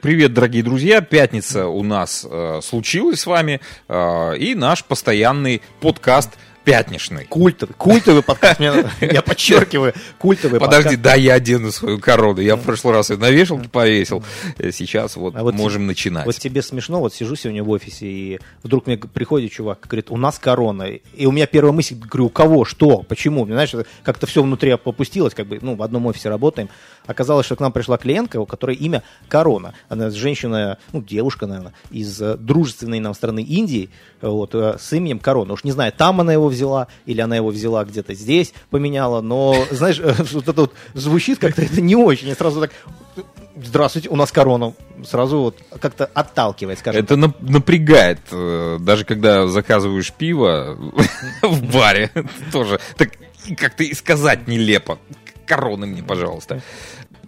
Привет, дорогие друзья! Пятница у нас э, случилась с вами, э, и наш постоянный подкаст пятничный. Культовый, культовый подкаст, я подчеркиваю, культовый Подожди, да, я одену свою корону. Я в прошлый раз ее на вешалке повесил. Сейчас вот, а вот можем начинать. Вот тебе смешно, вот сижу сегодня в офисе, и вдруг мне приходит чувак, говорит, у нас корона. И у меня первая мысль, говорю, у кого, что, почему? Знаешь, как-то все внутри опустилось, как бы, ну, в одном офисе работаем. Оказалось, что к нам пришла клиентка, у которой имя Корона. Она женщина, ну, девушка, наверное, из э, дружественной нам страны Индии, вот, э, с именем Корона. Уж не знаю, там она его взяла, или она его взяла где-то здесь, поменяла, но, знаешь, вот это вот звучит как-то это не очень. Я сразу так, здравствуйте, у нас корона. Сразу вот как-то отталкивает, скажем. Это так. напрягает. Э, даже когда заказываешь пиво в баре, тоже так как-то и сказать нелепо. Короны мне, пожалуйста.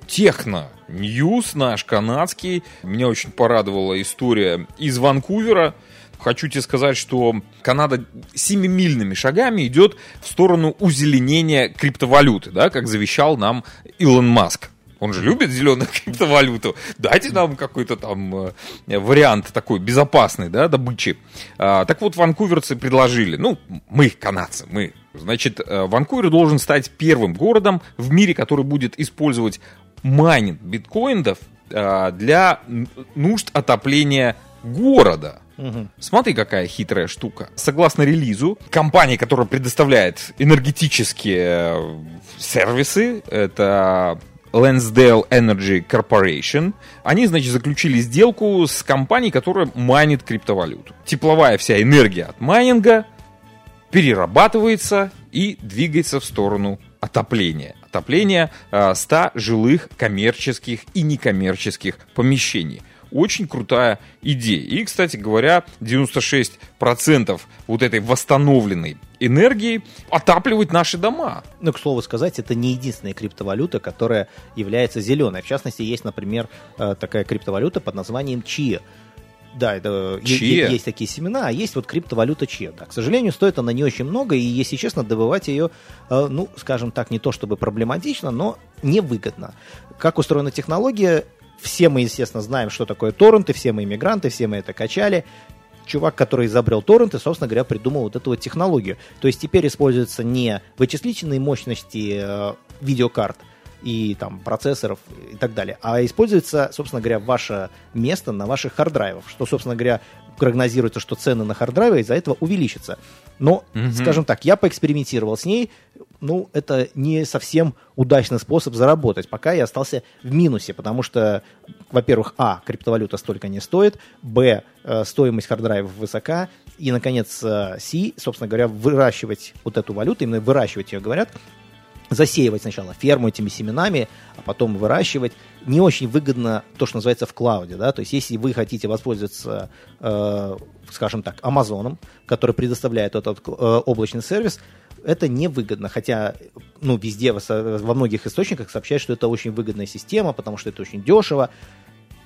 Techno News наш канадский. Меня очень порадовала история из Ванкувера. Хочу тебе сказать, что Канада семимильными шагами идет в сторону узеленения криптовалюты, да, как завещал нам Илон Маск. Он же любит зеленую криптовалюту. Дайте нам какой-то там э, вариант такой безопасный, да, добычи. А, так вот, ванкуверцы предложили, ну, мы, канадцы, мы, значит, э, Ванкувер должен стать первым городом в мире, который будет использовать майнинг биткоинов а, для нужд отопления города. Угу. Смотри, какая хитрая штука. Согласно релизу, компания, которая предоставляет энергетические э, сервисы, это Lonsdale Energy Corporation, они, значит, заключили сделку с компанией, которая майнит криптовалюту. Тепловая вся энергия от майнинга перерабатывается и двигается в сторону отопления. Отопления 100 э, жилых коммерческих и некоммерческих помещений. Очень крутая идея. И, кстати говоря, 96% вот этой восстановленной энергии отапливать наши дома. Ну, к слову сказать, это не единственная криптовалюта, которая является зеленой. В частности, есть, например, э, такая криптовалюта под названием ЧИА. Да, это Чье? есть такие семена, а есть вот криптовалюта Че. Да. К сожалению, стоит она не очень много, и, если честно, добывать ее, э, ну, скажем так, не то чтобы проблематично, но невыгодно. Как устроена технология, все мы, естественно, знаем, что такое торренты, все мы иммигранты, все мы это качали. Чувак, который изобрел торренты, собственно говоря, придумал вот эту вот технологию. То есть теперь используются не вычислительные мощности э, видеокарт, и там процессоров и так далее, а используется, собственно говоря, ваше место на ваших харддрайвах, что, собственно говоря, прогнозируется, что цены на харддрайвы из-за этого увеличатся. Но, угу. скажем так, я поэкспериментировал с ней, ну, это не совсем удачный способ заработать. Пока я остался в минусе, потому что, во-первых, а, криптовалюта столько не стоит, б, э, стоимость харддрайвов высока, и, наконец, э, си, собственно говоря, выращивать вот эту валюту, именно выращивать ее, говорят, засеивать сначала ферму этими семенами, а потом выращивать. Не очень выгодно то, что называется в клауде. Да? То есть, если вы хотите воспользоваться, э, скажем так, Амазоном, который предоставляет этот э, облачный сервис, это невыгодно. Хотя ну, везде, во многих источниках сообщают, что это очень выгодная система, потому что это очень дешево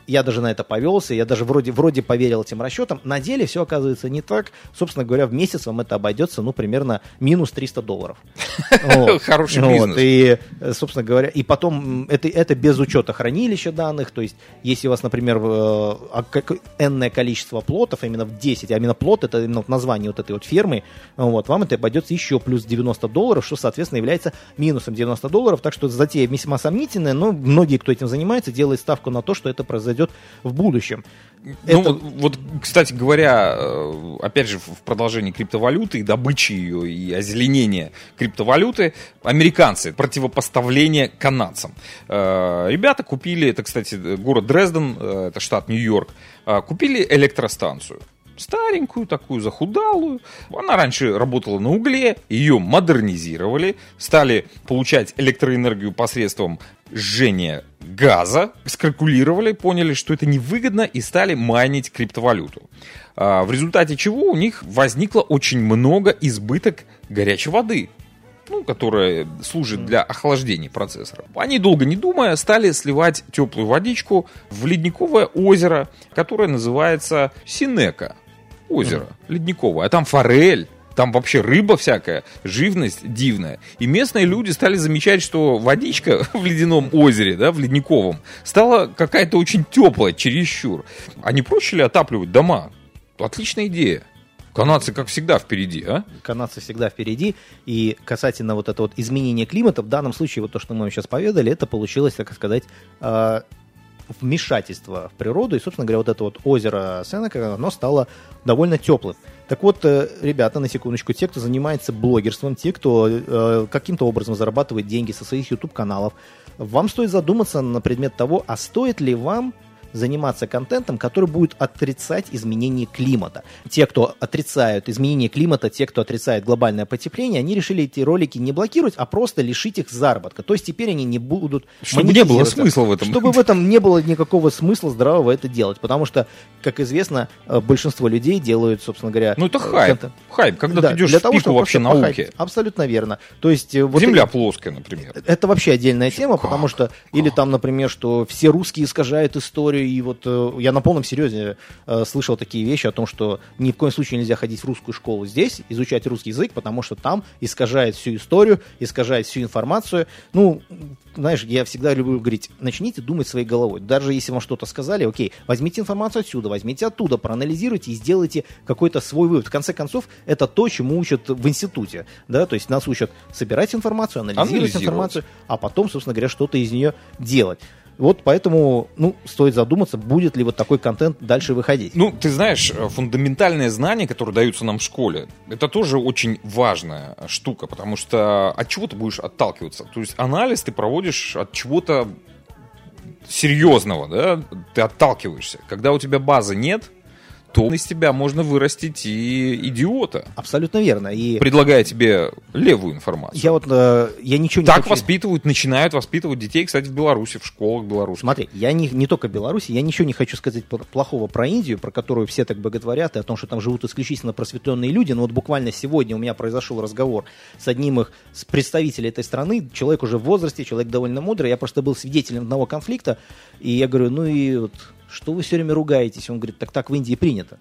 я даже на это повелся, я даже вроде, вроде поверил этим расчетам. На деле все оказывается не так. Собственно говоря, в месяц вам это обойдется, ну, примерно минус 300 долларов. Хороший бизнес. И, собственно говоря, и потом это, без учета хранилища данных, то есть, если у вас, например, э, энное количество плотов, именно в 10, а именно плот, это именно название вот этой вот фермы, вот, вам это обойдется еще плюс 90 долларов, что, соответственно, является минусом 90 долларов, так что затея весьма сомнительная, но многие, кто этим занимается, делают ставку на то, что это произойдет произойдет в будущем. Ну, вот, вот, кстати говоря, э, опять же, в продолжении криптовалюты и добычи ее, и озеленения криптовалюты, американцы, противопоставление канадцам. Э, ребята купили, это, кстати, город Дрезден, э, это штат Нью-Йорк, купили электростанцию старенькую такую, захудалую. Она раньше работала на угле, ее модернизировали, стали получать электроэнергию посредством жжения газа, скалькулировали, поняли, что это невыгодно и стали майнить криптовалюту. А, в результате чего у них возникло очень много избыток горячей воды, ну, которая служит для охлаждения процессора. Они, долго не думая, стали сливать теплую водичку в ледниковое озеро, которое называется Синека озеро, ледниковое. А там форель, Там вообще рыба всякая, живность дивная. И местные люди стали замечать, что водичка в ледяном озере, да, в ледниковом, стала какая-то очень теплая, чересчур. А не проще ли отапливать дома? Отличная идея. Канадцы, как всегда, впереди, а? Канадцы всегда впереди. И касательно вот этого вот изменения климата, в данном случае, вот то, что мы вам сейчас поведали, это получилось, так сказать, э, вмешательство в природу. И, собственно говоря, вот это вот озеро Сенека, оно стало довольно теплым. Так вот, э, ребята, на секундочку, те, кто занимается блогерством, те, кто э, каким-то образом зарабатывает деньги со своих YouTube-каналов, вам стоит задуматься на предмет того, а стоит ли вам заниматься контентом, который будет отрицать изменение климата. Те, кто отрицают изменение климата, те, кто отрицает глобальное потепление, они решили эти ролики не блокировать, а просто лишить их заработка. То есть теперь они не будут Чтобы не было смысла в этом. Чтобы в этом не было никакого смысла здравого это делать. Потому что, как известно, э, большинство людей делают, собственно говоря... Ну это хайп. Контент. Хайп, когда да, ты идешь для в того, пику вообще науки. Абсолютно верно. То есть, э, вот Земля эти... плоская, например. Это вообще отдельная тема, как? потому что... Как? Или там, например, что все русские искажают историю и вот э, я на полном серьезе э, слышал такие вещи о том, что ни в коем случае нельзя ходить в русскую школу здесь, изучать русский язык, потому что там искажает всю историю, искажает всю информацию. Ну, знаешь, я всегда люблю говорить, начните думать своей головой. Даже если вам что-то сказали, окей, возьмите информацию отсюда, возьмите оттуда, проанализируйте и сделайте какой-то свой вывод. В конце концов, это то, чему учат в институте. Да? То есть нас учат собирать информацию, анализировать, анализировать. информацию, а потом, собственно говоря, что-то из нее делать. Вот поэтому, ну, стоит задуматься, будет ли вот такой контент дальше выходить. Ну, ты знаешь, фундаментальные знания, которые даются нам в школе, это тоже очень важная штука, потому что от чего ты будешь отталкиваться? То есть анализ ты проводишь от чего-то серьезного, да, ты отталкиваешься. Когда у тебя базы нет, то из тебя можно вырастить и идиота. Абсолютно верно. И... Предлагая тебе левую информацию. Я вот, э, я ничего не Так хочу... воспитывают, начинают воспитывать детей, кстати, в Беларуси, в школах белорусских. Смотри, я не, не только Беларуси, я ничего не хочу сказать плохого про Индию, про которую все так боготворят, и о том, что там живут исключительно просветленные люди, но вот буквально сегодня у меня произошел разговор с одним их с представителей этой страны, человек уже в возрасте, человек довольно мудрый, я просто был свидетелем одного конфликта, и я говорю, ну и вот что вы все время ругаетесь? Он говорит, так так в Индии принято.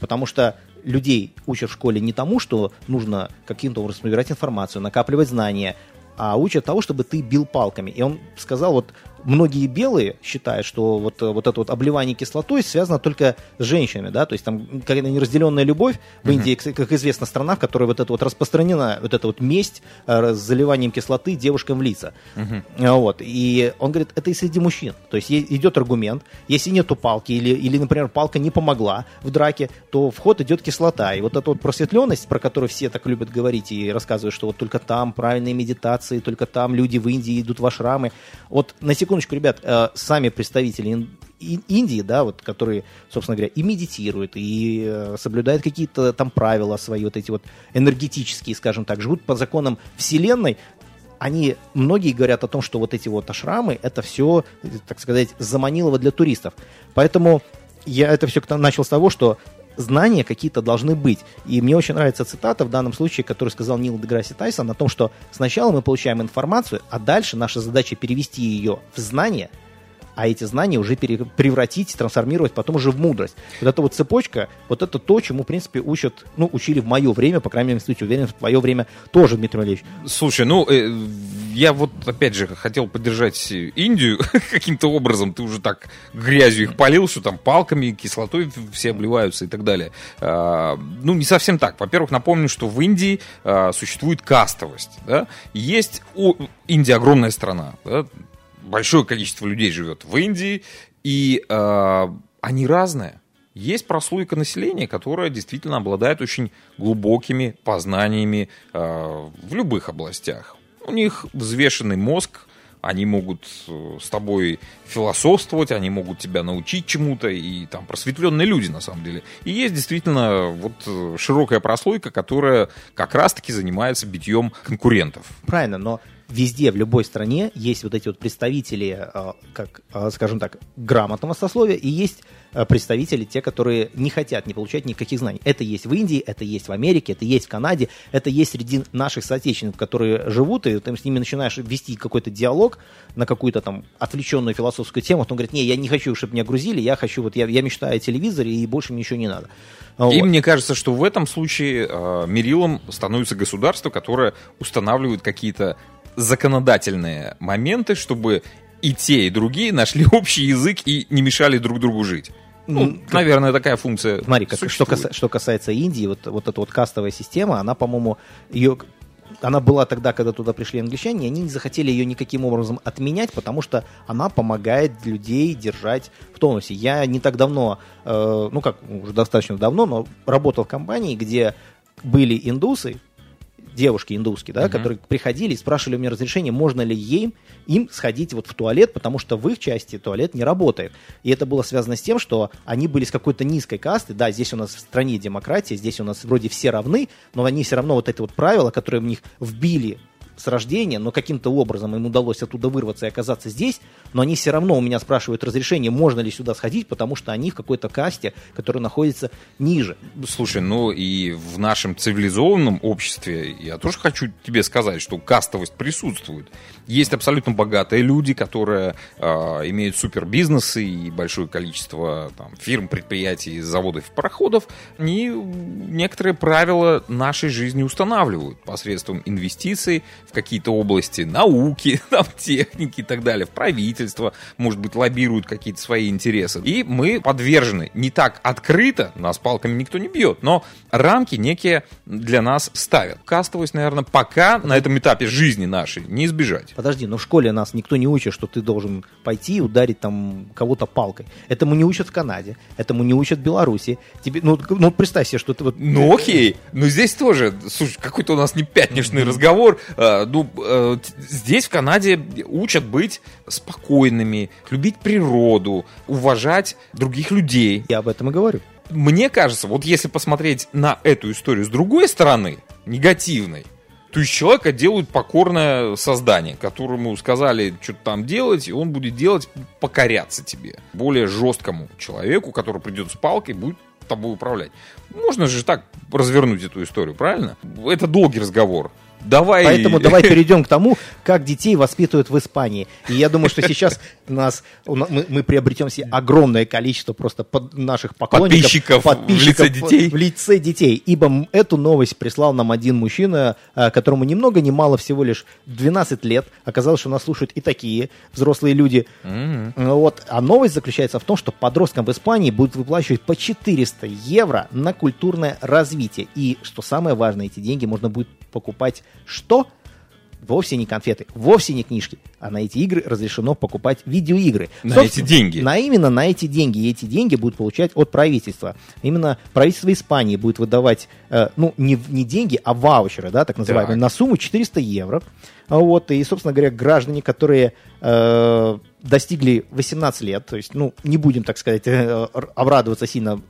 Потому что людей учат в школе не тому, что нужно каким-то образом собирать информацию, накапливать знания, а учат того, чтобы ты бил палками. И он сказал, вот многие белые считают, что вот, вот это вот обливание кислотой связано только с женщинами, да, то есть там какая-то неразделенная любовь в Индии, как известно, страна, в которой вот это вот распространена, вот эта вот месть э, с заливанием кислоты девушкам в лица. Uh-huh. Вот. И он говорит, это и среди мужчин. То есть идет аргумент, если нету палки или, или, например, палка не помогла в драке, то в ход идет кислота. И вот эта вот просветленность, про которую все так любят говорить и рассказывают, что вот только там правильные медитации, только там люди в Индии идут в ашрамы. Вот на секунду секундочку, ребят, э, сами представители Индии, да, вот, которые, собственно говоря, и медитируют, и э, соблюдают какие-то там правила свои, вот эти вот энергетические, скажем так, живут по законам Вселенной, они, многие говорят о том, что вот эти вот ашрамы, это все, так сказать, заманилово для туристов. Поэтому я это все начал с того, что знания какие-то должны быть. И мне очень нравится цитата в данном случае, которую сказал Нил Деграсси Тайсон, о том, что сначала мы получаем информацию, а дальше наша задача перевести ее в знания – а эти знания уже превратить, трансформировать потом уже в мудрость. Вот эта вот цепочка, вот это то, чему, в принципе, учат, ну, учили в мое время, по крайней мере, в институте, уверен, в твое время тоже, Дмитрий Валерьевич. Слушай, ну, э, я вот, опять же, хотел поддержать Индию каким-то образом, ты уже так грязью их полил, что там палками, кислотой все обливаются и так далее. А, ну, не совсем так. Во-первых, напомню, что в Индии а, существует кастовость. Да? Есть... О, Индия огромная страна. Да? Большое количество людей живет в Индии, и э, они разные. Есть прослойка населения, которая действительно обладает очень глубокими познаниями э, в любых областях. У них взвешенный мозг, они могут э, с тобой философствовать, они могут тебя научить чему-то, и там просветленные люди на самом деле. И есть действительно вот э, широкая прослойка, которая как раз-таки занимается битьем конкурентов. Правильно, но везде, в любой стране есть вот эти вот представители, э, как, э, скажем так, грамотного сословия, и есть э, представители, те, которые не хотят не получать никаких знаний. Это есть в Индии, это есть в Америке, это есть в Канаде, это есть среди наших соотечественников, которые живут, и ты с ними начинаешь вести какой-то диалог на какую-то там отвлеченную философскую тему, он говорит, не, я не хочу, чтобы меня грузили, я хочу, вот я, я мечтаю о телевизоре, и больше мне ничего не надо. Вот. И мне кажется, что в этом случае э, мерилом становится государство, которое устанавливает какие-то законодательные моменты, чтобы и те, и другие нашли общий язык и не мешали друг другу жить. Ну, ну как, наверное, такая функция. Смотри, как, что, каса, что касается Индии, вот, вот эта вот кастовая система, она, по-моему, ее она была тогда, когда туда пришли англичане, и они не захотели ее никаким образом отменять, потому что она помогает людей держать в тонусе. Я не так давно, э, ну как, уже достаточно давно, но работал в компании, где были индусы, девушки индусские, да, uh-huh. которые приходили и спрашивали у меня разрешение, можно ли ей, им сходить вот в туалет, потому что в их части туалет не работает. И это было связано с тем, что они были с какой-то низкой касты. Да, здесь у нас в стране демократия, здесь у нас вроде все равны, но они все равно вот это вот правило, которое в них вбили с рождения, но каким-то образом им удалось оттуда вырваться и оказаться здесь, но они все равно у меня спрашивают разрешение, можно ли сюда сходить, потому что они в какой-то касте, которая находится ниже. Слушай, ну и в нашем цивилизованном обществе я тоже хочу тебе сказать, что кастовость присутствует. Есть абсолютно богатые люди, которые э, имеют супер бизнесы и большое количество там, фирм, предприятий, заводов, пароходов. Они некоторые правила нашей жизни устанавливают посредством инвестиций в какие-то области науки, там, техники и так далее, в правительство, может быть, лоббируют какие-то свои интересы. И мы подвержены не так открыто, нас палками никто не бьет, но рамки некие для нас ставят. Кастовость, наверное, пока на этом этапе жизни нашей не избежать подожди, но в школе нас никто не учит, что ты должен пойти и ударить там кого-то палкой. Этому не учат в Канаде, этому не учат в Беларуси. Тебе, ну, ну представь себе, что ты вот... Ну окей, но здесь тоже, слушай, какой-то у нас не пятничный разговор. Ну, а, здесь в Канаде учат быть спокойными, любить природу, уважать других людей. Я об этом и говорю. Мне кажется, вот если посмотреть на эту историю с другой стороны, негативной, то из человека делают покорное создание, которому сказали что-то там делать, и он будет делать, покоряться тебе. Более жесткому человеку, который придет с палкой, будет тобой управлять. Можно же так развернуть эту историю, правильно? Это долгий разговор. Давай. Поэтому давай перейдем к тому, как детей воспитывают в Испании. И я думаю, что сейчас нас, мы, мы приобретем себе огромное количество просто под наших поклонников, подписчиков, подписчиков в лице детей. В лице детей. Ибо эту новость прислал нам один мужчина, э, которому ни много ни мало, всего лишь 12 лет. Оказалось, что нас слушают и такие взрослые люди. Mm-hmm. Вот. А новость заключается в том, что подросткам в Испании будут выплачивать по 400 евро на культурное развитие. И, что самое важное, эти деньги можно будет покупать что? Вовсе не конфеты, вовсе не книжки, а на эти игры разрешено покупать видеоигры. На Собственно, эти деньги? На именно на эти деньги. И эти деньги будут получать от правительства. Именно правительство Испании будет выдавать, э, ну, не, не деньги, а ваучеры, да, так называемые, так. на сумму 400 евро. Вот, и, собственно говоря, граждане, которые э, достигли 18 лет, то есть, ну, не будем, так сказать, э, обрадоваться сильно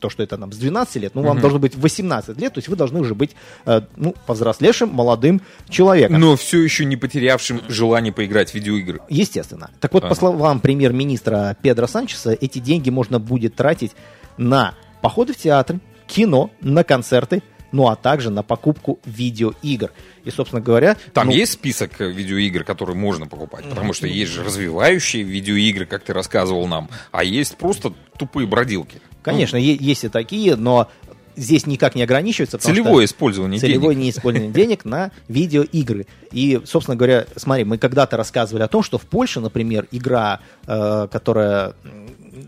то, что это нам с 12 лет, ну, вам угу. должно быть 18 лет, то есть вы должны уже быть, э, ну, повзрослевшим, молодым человеком. Но все еще не потерявшим желание поиграть в видеоигры. Естественно. Так вот, ага. по словам премьер-министра Педро Санчеса, эти деньги можно будет тратить на походы в театр, кино, на концерты, ну а также на покупку видеоигр. И, собственно говоря... Там ну... есть список э, видеоигр, которые можно покупать? Потому что есть же развивающие видеоигры, как ты рассказывал нам, а есть просто тупые бродилки. Конечно, mm. есть и такие, но здесь никак не ограничивается. Целевое использование целевое денег. неиспользование денег на видеоигры. И, собственно говоря, смотри, мы когда-то рассказывали о том, что в Польше, например, игра, э, которая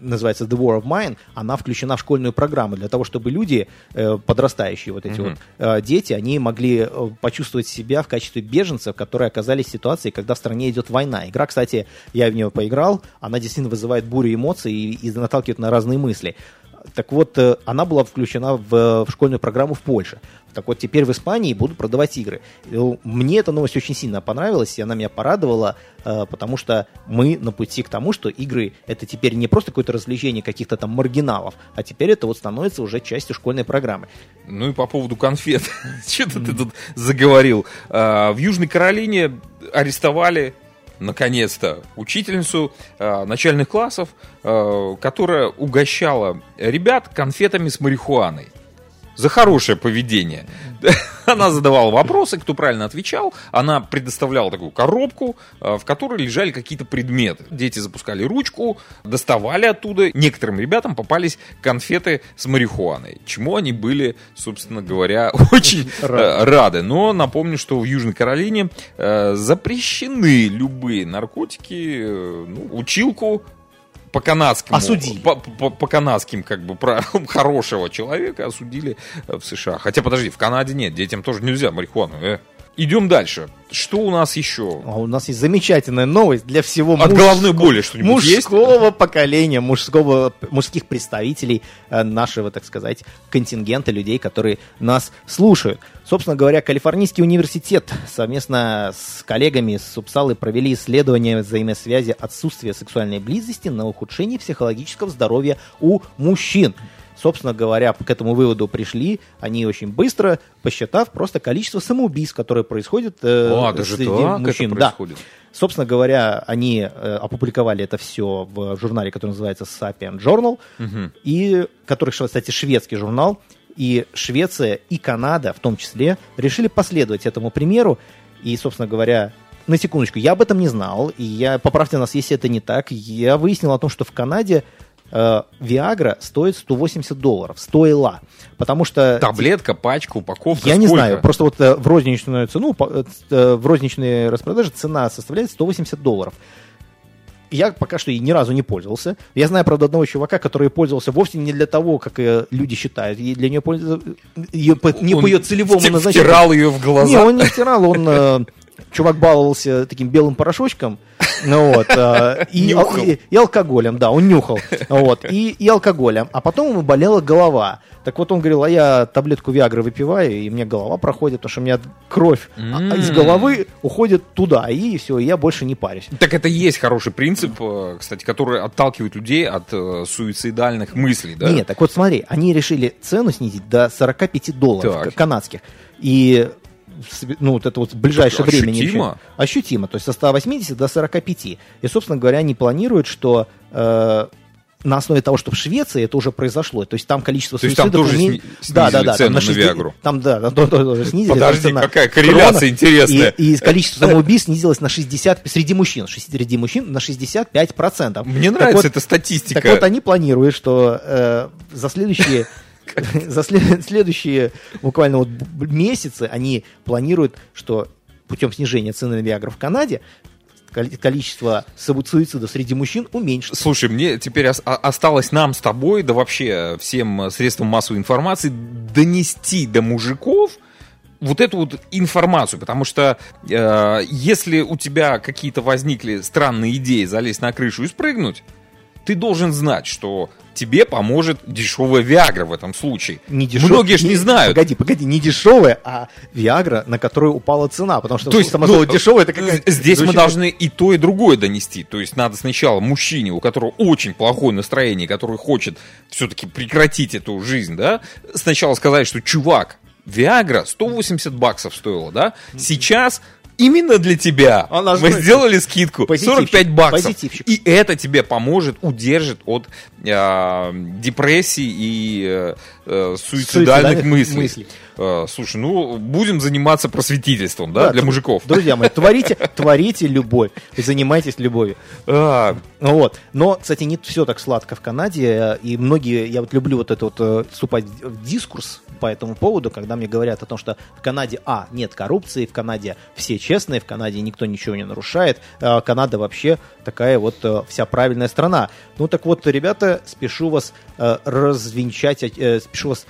называется The War of Mine, она включена в школьную программу для того, чтобы люди, э, подрастающие вот эти mm-hmm. вот э, дети, они могли почувствовать себя в качестве беженцев, которые оказались в ситуации, когда в стране идет война. Игра, кстати, я в нее поиграл, она действительно вызывает бурю эмоций и, и наталкивает на разные мысли Так вот, она была включена в, в школьную программу в Польше. Так вот, теперь в Испании будут продавать игры. Мне эта новость очень сильно понравилась, и она меня порадовала, э, потому что мы на пути к тому, что игры это теперь не просто какое-то развлечение каких-то там маргиналов, а теперь это вот становится уже частью школьной программы. Ну и по поводу конфет. Что-то ты тут заговорил. А, в Южной Каролине арестовали наконец-то, учительницу э, начальных классов, э, которая угощала ребят конфетами с марихуаной за хорошее поведение. Она задавала вопросы, кто правильно отвечал. Она предоставляла такую коробку, э, в которой лежали какие-то предметы. Дети запускали ручку, доставали оттуда. Некоторым ребятам попались конфеты с марихуаной, чему они были, собственно говоря, очень э, рады. Но напомню, что в Южной Каролине э, запрещены любые наркотики, ну, училку по канадскому осудили. По, по, по канадским как бы про хорошего человека осудили в США. Хотя подожди, в Канаде нет, детям тоже нельзя марихуану. Э. Идем дальше. Что у нас еще? А у нас есть замечательная новость для всего От муж... головной боли что-нибудь мужского есть? поколения, мужского, мужских представителей э, нашего, так сказать, контингента людей, которые нас слушают. Собственно говоря, Калифорнийский университет совместно с коллегами с Упсалы провели исследование взаимосвязи отсутствия сексуальной близости на ухудшение психологического здоровья у мужчин собственно говоря, к этому выводу пришли они очень быстро, посчитав просто количество самоубийств, которые происходят э, а, даже среди так мужчин. Это происходит? Да. Собственно говоря, они э, опубликовали это все в журнале, который называется Sapient Journal, угу. и который, кстати, шведский журнал. И Швеция и Канада, в том числе, решили последовать этому примеру. И, собственно говоря, на секундочку, я об этом не знал, и я, поправьте нас, если это не так, я выяснил о том, что в Канаде э, Viagra стоит 180 долларов, стоила. Потому что... Таблетка, пачка, упаковка, Я сколько? не знаю, просто вот э, в розничную цену, э, в розничной распродаже цена составляет 180 долларов. Я пока что и ни разу не пользовался. Я знаю, правда, одного чувака, который пользовался вовсе не для того, как люди считают. И для нее пользовался ее, не он по ее целевому назначению. втирал ее в глаза. Не, он не втирал, он... Чувак баловался таким белым порошочком, ну, вот, э, и, и, и алкоголем, да, он нюхал. Вот, и, и алкоголем. А потом ему болела голова. Так вот он говорил, а я таблетку Виагры выпиваю, и мне голова проходит, потому что у меня кровь mm-hmm. из головы уходит туда, и все, и я больше не парюсь. Так это и есть хороший принцип, э, кстати, который отталкивает людей от э, суицидальных мыслей, да? Нет, так вот смотри, они решили цену снизить до 45 долларов так. канадских. И ну, вот это вот в ближайшее так, время. Ощутимо? Ощутимо, то есть со 180 до 45. И, собственно говоря, они планируют, что э, на основе того, что в Швеции это уже произошло. То есть там количество То есть там тоже уме... сни... да, да, да, цену там на, 60... Виагру? Там, да, там тоже снизили. Подожди, какая корреляция интересная. И, и количество самоубийств снизилось на 60, среди мужчин, среди мужчин на 65%. Мне нравится вот, эта статистика. Так вот, они планируют, что э, за следующие за следующие буквально вот месяцы они планируют, что путем снижения цены на Виагру в Канаде количество суицидов среди мужчин уменьшится. Слушай, мне теперь осталось нам с тобой, да вообще всем средствам массовой информации донести до мужиков, вот эту вот информацию, потому что э, если у тебя какие-то возникли странные идеи залезть на крышу и спрыгнуть, ты должен знать, что тебе поможет дешевая Виагра в этом случае. Не дешев... Многие же не, не знают. Погоди, погоди, не дешевая, а Виагра, на которую упала цена. Потому что то есть, само ну, дешевая, это какая Здесь мы должны и то, и другое донести. То есть надо сначала мужчине, у которого очень плохое настроение, который хочет все-таки прекратить эту жизнь, да, сначала сказать, что чувак, Виагра 180 баксов стоила, да? Сейчас именно для тебя. Мы сделали скидку. 45 баксов. И это тебе поможет, удержит от э, депрессии и э, э суицидальных, суицидальных мыслей. мыслей. Э, слушай, ну будем заниматься просветительством, да, да для мужиков. Друзья мои, творите, творите любовь, занимайтесь любовью. А. Вот. Но, кстати, не все так сладко в Канаде, и многие, я вот люблю вот это вот э, вступать в дискурс по этому поводу, когда мне говорят о том, что в Канаде, а, нет коррупции, в Канаде все честные, в Канаде никто ничего не нарушает, а Канада вообще такая вот вся правильная страна. Ну так вот, ребята, спешу вас э, развенчать, э, спешу вас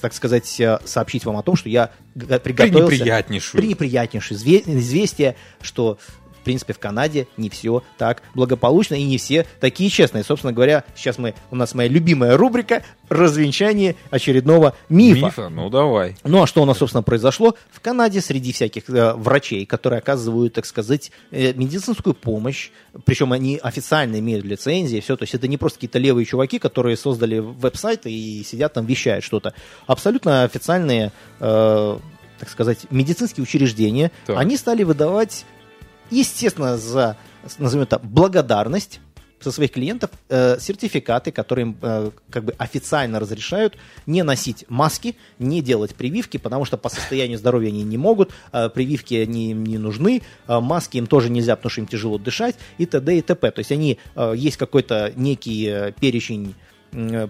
так сказать, сообщить вам о том, что я приготовился... Пренеприятнейшую. Пренеприятнейшее известие, что принципе, в Канаде не все так благополучно и не все такие честные. Собственно говоря, сейчас мы, у нас моя любимая рубрика развенчание очередного мифа. Мифа? Ну, давай. Ну, а что у нас, собственно, произошло? В Канаде среди всяких э, врачей, которые оказывают, так сказать, э, медицинскую помощь, причем они официально имеют лицензии, все, то есть это не просто какие-то левые чуваки, которые создали веб-сайты и сидят там, вещают что-то. Абсолютно официальные, э, так сказать, медицинские учреждения, так. они стали выдавать, естественно, за, назовем это, благодарность со своих клиентов э, сертификаты, которые им э, как бы официально разрешают не носить маски, не делать прививки, потому что по состоянию здоровья они не могут, э, прививки они им не нужны, э, маски им тоже нельзя, потому что им тяжело дышать и т.д. и т.п. То есть они, э, есть какой-то некий э, перечень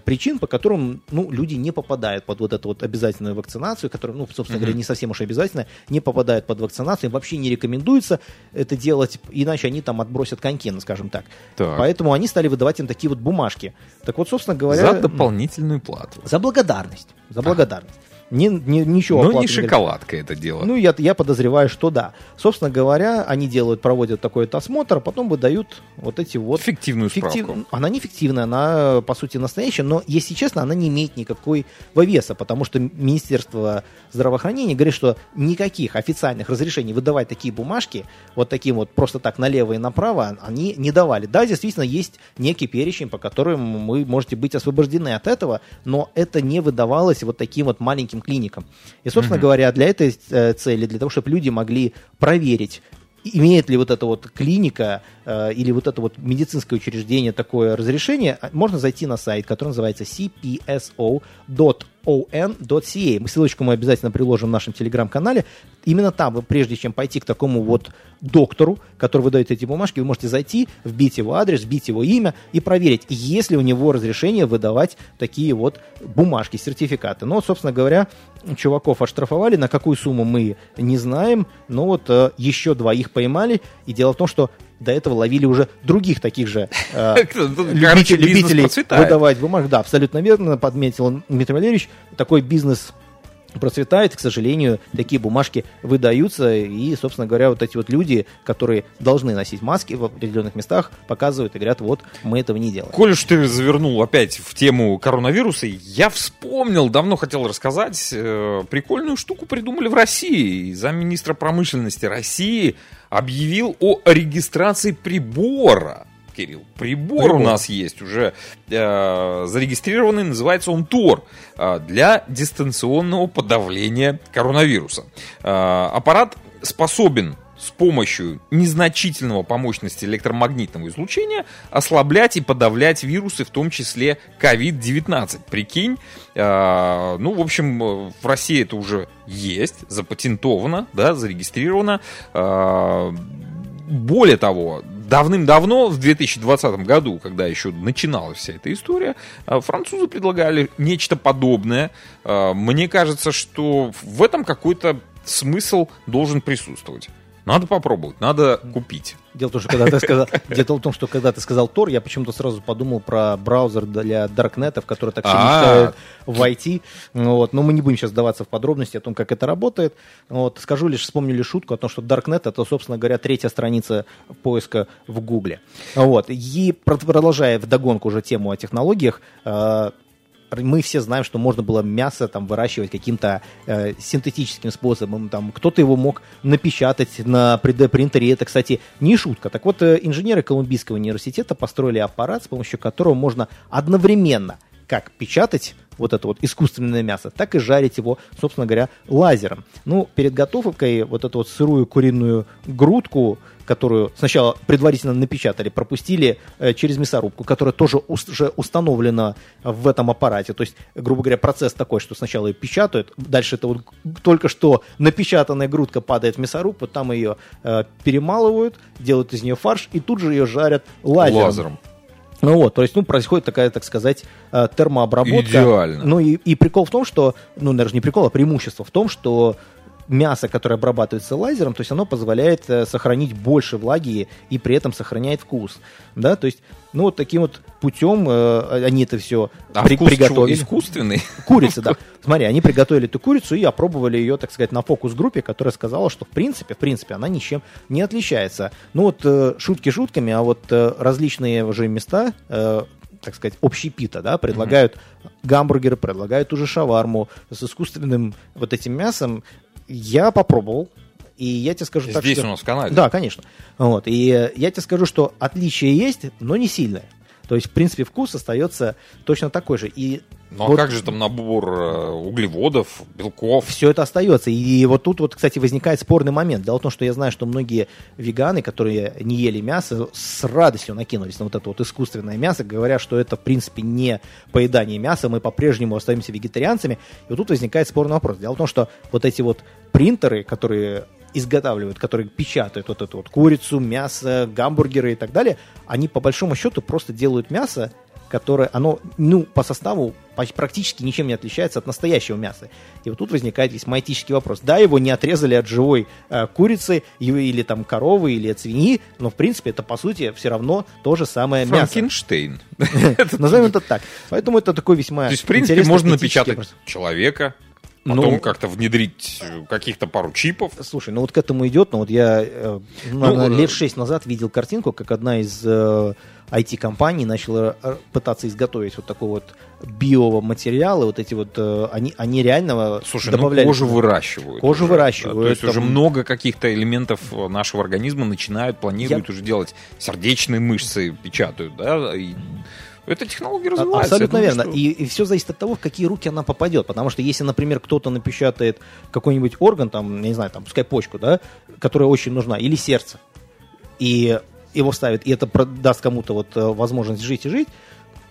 причин, по которым ну, люди не попадают под вот эту вот обязательную вакцинацию, которая, ну, собственно mm-hmm. говоря, не совсем уж обязательная, не попадают под вакцинацию, им вообще не рекомендуется это делать, иначе они там отбросят коньки, ну, скажем так. так. Поэтому они стали выдавать им такие вот бумажки. Так вот, собственно говоря... За дополнительную плату. За благодарность. За благодарность. Не, не, ничего. Ну, не шоколадка это дело. Ну, я, я подозреваю, что да. Собственно говоря, они делают, проводят такой осмотр, а потом выдают вот эти вот... Фиктивную фиктив... справку. Она не фиктивная, она, по сути, настоящая, но, если честно, она не имеет никакой веса, потому что Министерство здравоохранения говорит, что никаких официальных разрешений выдавать такие бумажки, вот таким вот просто так налево и направо, они не давали. Да, действительно, есть некий перечень, по которым вы можете быть освобождены от этого, но это не выдавалось вот таким вот маленьким медицинским клиникам. И, собственно угу. говоря, для этой э, цели, для того, чтобы люди могли проверить, имеет ли вот эта вот клиника э, или вот это вот медицинское учреждение такое разрешение, можно зайти на сайт, который называется cpso.org on.ca. Ссылочку мы обязательно приложим в нашем телеграм-канале. Именно там, вы, прежде чем пойти к такому вот доктору, который выдает эти бумажки, вы можете зайти, вбить его адрес, вбить его имя и проверить, есть ли у него разрешение выдавать такие вот бумажки, сертификаты. Но, собственно говоря, чуваков оштрафовали, на какую сумму мы не знаем, но вот э, еще двоих поймали. И дело в том, что до этого ловили уже других таких же э, любителей выдавать бумажки. Да, абсолютно верно, подметил Дмитрий Валерьевич. Такой бизнес процветает, к сожалению, такие бумажки выдаются, и, собственно говоря, вот эти вот люди, которые должны носить маски в определенных местах, показывают и говорят, вот, мы этого не делаем. Коль уж ты завернул опять в тему коронавируса, я вспомнил, давно хотел рассказать, э, прикольную штуку придумали в России. Замминистра промышленности России объявил о регистрации прибора. Кирилл, прибор, прибор. у нас есть уже э, зарегистрированный, называется он ТОР, э, для дистанционного подавления коронавируса. Э, аппарат способен с помощью незначительного по мощности электромагнитного излучения ослаблять и подавлять вирусы, в том числе COVID-19. Прикинь, э, ну, в общем, в России это уже есть, запатентовано, да, зарегистрировано. Э, более того, давным-давно, в 2020 году, когда еще начиналась вся эта история, э, французы предлагали нечто подобное. Э, мне кажется, что в этом какой-то смысл должен присутствовать. Надо попробовать, надо купить. Дело в том, что когда ты сказал, дело в том, что когда ты сказал Tor, я почему-то сразу подумал про браузер для даркнетов, который так все мечтают войти. Вот. Но мы не будем сейчас сдаваться в подробности о том, как это работает. Вот. Скажу лишь, вспомню лишь шутку о том, что Darknet это, собственно говоря, третья страница поиска в Гугле. Вот. И продолжая вдогонку уже тему о технологиях, э, мы все знаем, что можно было мясо там выращивать каким-то э, синтетическим способом. Там кто-то его мог напечатать на 3D-принтере. Это, кстати, не шутка. Так вот, э, инженеры Колумбийского университета построили аппарат, с помощью которого можно одновременно как печатать вот это вот искусственное мясо, так и жарить его, собственно говоря, лазером. Ну, перед готовкой вот эту вот сырую куриную грудку, которую сначала предварительно напечатали, пропустили э, через мясорубку, которая тоже уже установлена в этом аппарате. То есть, грубо говоря, процесс такой, что сначала ее печатают, дальше это вот только что напечатанная грудка падает в мясорубку, там ее э, перемалывают, делают из нее фарш и тут же ее жарят лазером. лазером. Ну вот, то есть, ну, происходит такая, так сказать, э, термообработка. Идеально. Ну и, и прикол в том, что, ну, даже не прикол, а преимущество в том, что мясо, которое обрабатывается лазером, то есть оно позволяет э, сохранить больше влаги и при этом сохраняет вкус. Да, то есть, ну, вот таким вот путем э, они это все а при, вкус приготовили. Чего? Искусственный? Курица, да. Смотри, они приготовили эту курицу и опробовали ее, так сказать, на фокус-группе, которая сказала, что в принципе, в принципе, она ничем не отличается. Ну вот э, шутки шутками, а вот э, различные уже места э, так сказать, общепита, да, предлагают mm-hmm. гамбургеры, предлагают уже шаварму с искусственным вот этим мясом. Я попробовал, и я тебе скажу Здесь так, Здесь у нас в Канаде. Да, конечно. Вот. И я тебе скажу, что отличие есть, но не сильное. То есть, в принципе, вкус остается точно такой же. И ну а вот, а как же там набор э, углеводов, белков? Все это остается. И вот тут вот, кстати, возникает спорный момент. Дело в том, что я знаю, что многие веганы, которые не ели мясо, с радостью накинулись на вот это вот искусственное мясо, говоря, что это, в принципе, не поедание мяса, мы по-прежнему остаемся вегетарианцами. И вот тут возникает спорный вопрос. Дело в том, что вот эти вот принтеры, которые изготавливают, которые печатают вот эту вот курицу, мясо, гамбургеры и так далее, они по большому счету просто делают мясо, которое, оно, ну, по составу практически ничем не отличается от настоящего мяса. И вот тут возникает весьма этический вопрос. Да, его не отрезали от живой э, курицы или там коровы, или от свиньи, но в принципе это по сути все равно то же самое мясо. Франкенштейн. Назовем это так. Поэтому это такой весьма То есть, в принципе, можно напечатать человека, Потом ну, как-то внедрить э, каких-то пару чипов. Слушай, ну вот к этому идет, но вот я э, ну, лет шесть назад видел картинку, как одна из э, IT-компаний начала э, пытаться изготовить вот такой вот биоматериалы, вот эти вот, э, они, они реально Слушай, ну, добавляли... Ну, кожу выращивают. Кожу уже, выращивают. Да, то есть там... уже много каких-то элементов нашего организма начинают, планируют Я... уже делать. Сердечные мышцы печатают, да, и эта технология развивается. Абсолютно верно. Что... И, и все зависит от того, в какие руки она попадет. Потому что если, например, кто-то напечатает какой-нибудь орган, там, не знаю, там, пускай почку, да, которая очень нужна, или сердце, и его ставит, и это даст кому-то вот э, возможность жить и жить,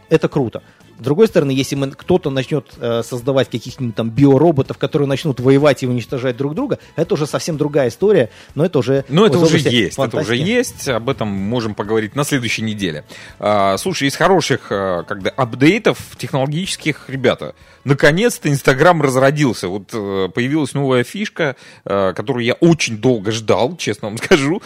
это круто. С другой стороны, если мы, кто-то начнет э, создавать каких-нибудь там биороботов, которые начнут воевать и уничтожать друг друга, это уже совсем другая история, но это уже... Ну, это уже есть, фантастики. это уже есть, об этом можем поговорить на следующей неделе. А, слушай, из хороших а, когда апдейтов технологических, ребята, наконец-то Инстаграм разродился. Вот э, появилась новая фишка, э, которую я очень долго ждал, честно вам скажу.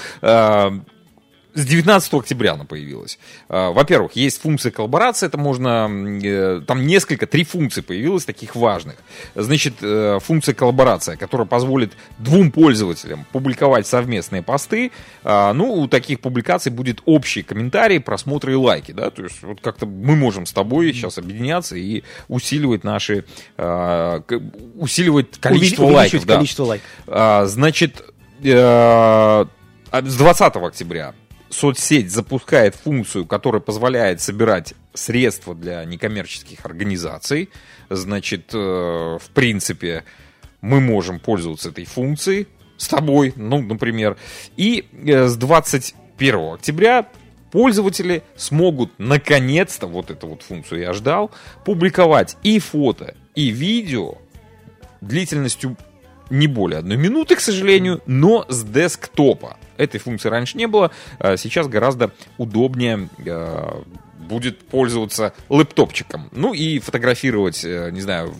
С 19 октября она появилась. А, во-первых, есть функция коллаборации, это можно, э, там несколько, три функции появилось таких важных. Значит, э, функция коллаборация, которая позволит двум пользователям публиковать совместные посты. А, ну, у таких публикаций будет общий комментарий, просмотры и лайки, да, то есть вот как-то мы можем с тобой сейчас объединяться и усиливать наши, а, усиливать количество лайков. Да. количество лайков. Значит, э, с 20 октября соцсеть запускает функцию, которая позволяет собирать средства для некоммерческих организаций. Значит, э, в принципе, мы можем пользоваться этой функцией с тобой, ну, например. И э, с 21 октября пользователи смогут наконец-то, вот эту вот функцию я ждал, публиковать и фото, и видео длительностью не более одной минуты, к сожалению, но с десктопа. Этой функции раньше не было, а сейчас гораздо удобнее а, будет пользоваться лэптопчиком. Ну и фотографировать, э, не знаю,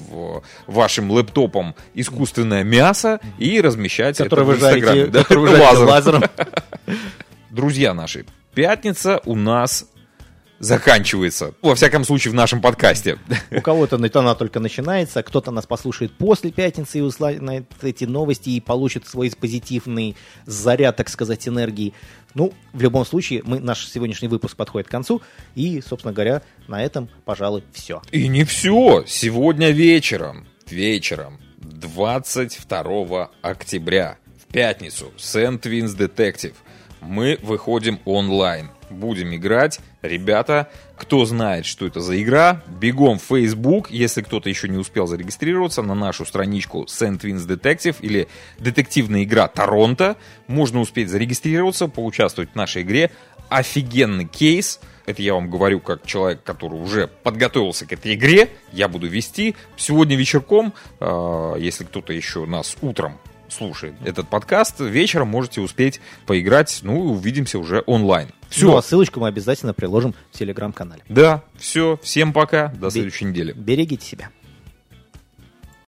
вашим лэптопом искусственное мясо и размещать которое это в Инстаграме. Да? Лазером. лазером. Друзья наши, пятница у нас заканчивается. Во всяком случае, в нашем подкасте. У кого-то она только начинается, кто-то нас послушает после пятницы и услышит эти новости и получит свой позитивный заряд, так сказать, энергии. Ну, в любом случае, мы, наш сегодняшний выпуск подходит к концу, и, собственно говоря, на этом, пожалуй, все. И не все. Сегодня вечером, вечером, 22 октября, в пятницу, Сент-Винс Детектив, мы выходим онлайн – будем играть. Ребята, кто знает, что это за игра, бегом в Facebook, если кто-то еще не успел зарегистрироваться, на нашу страничку St. Wins Detective или детективная игра Торонто. Можно успеть зарегистрироваться, поучаствовать в нашей игре. Офигенный кейс. Это я вам говорю как человек, который уже подготовился к этой игре. Я буду вести. Сегодня вечерком, э, если кто-то еще нас утром слушает этот подкаст, вечером можете успеть поиграть, ну и увидимся уже онлайн. Все. Ну, а ссылочку мы обязательно приложим в телеграм-канале. Да, все. Всем пока. До следующей недели. Берегите себя.